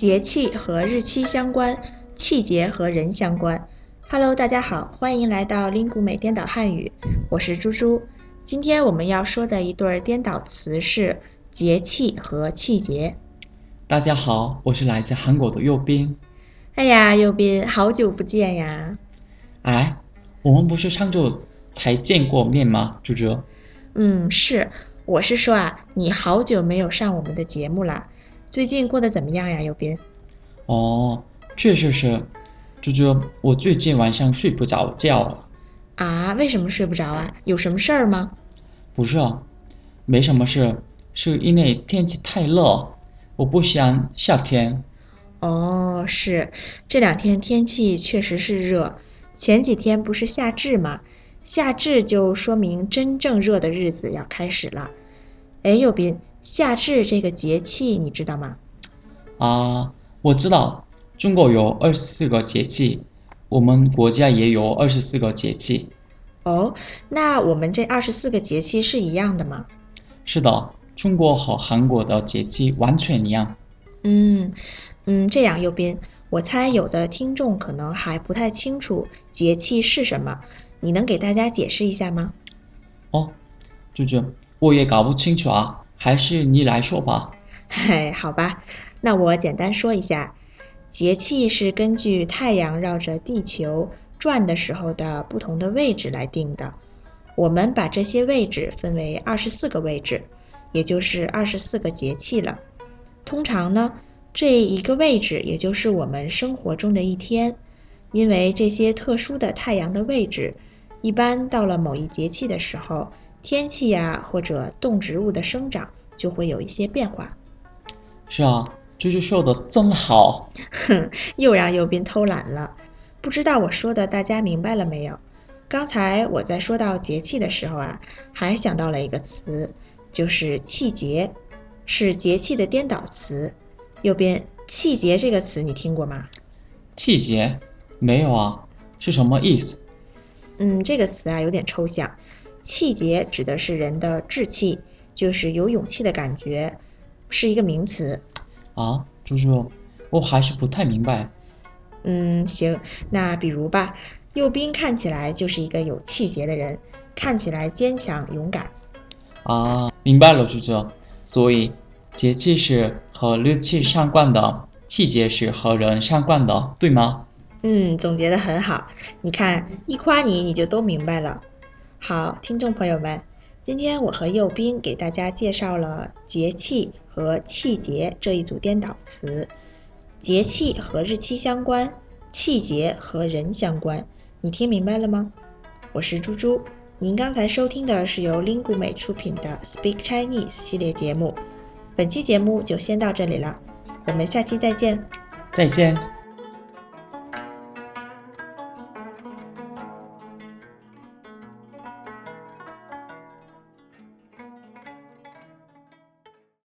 节气和日期相关，气节和人相关。Hello，大家好，欢迎来到 g u 美颠倒汉语，我是猪猪。今天我们要说的一对颠倒词是节气和气节。大家好，我是来自韩国的右斌。哎呀，右斌，好久不见呀！哎，我们不是上周才见过面吗，猪猪？嗯，是，我是说啊，你好久没有上我们的节目了。最近过得怎么样呀，右边？哦，确实是，猪猪，我最近晚上睡不着觉了。啊？为什么睡不着啊？有什么事儿吗？不是，没什么事，是因为天气太热，我不喜欢夏天。哦，是，这两天天气确实是热，前几天不是夏至吗？夏至就说明真正热的日子要开始了。哎，右斌。夏至这个节气你知道吗？啊，我知道，中国有二十四个节气，我们国家也有二十四个节气。哦，那我们这二十四个节气是一样的吗？是的，中国和韩国的节气完全一样。嗯嗯，这样，右斌，我猜有的听众可能还不太清楚节气是什么，你能给大家解释一下吗？哦，舅舅，我也搞不清楚啊。还是你来说吧。嘿，好吧，那我简单说一下，节气是根据太阳绕着地球转的时候的不同的位置来定的。我们把这些位置分为二十四个位置，也就是二十四个节气了。通常呢，这一个位置也就是我们生活中的一天，因为这些特殊的太阳的位置，一般到了某一节气的时候。天气呀，或者动植物的生长就会有一些变化。是啊，这就说的真好。哼，又让右斌偷懒了。不知道我说的大家明白了没有？刚才我在说到节气的时候啊，还想到了一个词，就是气节，是节气的颠倒词。右边气节这个词你听过吗？气节？没有啊，是什么意思？嗯，这个词啊有点抽象。气节指的是人的志气，就是有勇气的感觉，是一个名词。啊，猪猪，我还是不太明白。嗯，行，那比如吧，右斌看起来就是一个有气节的人，看起来坚强勇敢。啊，明白了，猪猪。所以节气是和六气相关的，气节是和人相关的，对吗？嗯，总结的很好。你看，一夸你，你就都明白了。好，听众朋友们，今天我和右斌给大家介绍了节气和气节这一组颠倒词。节气和日期相关，气节和人相关，你听明白了吗？我是猪猪，您刚才收听的是由 Lingu 美出品的 Speak Chinese 系列节目。本期节目就先到这里了，我们下期再见。再见。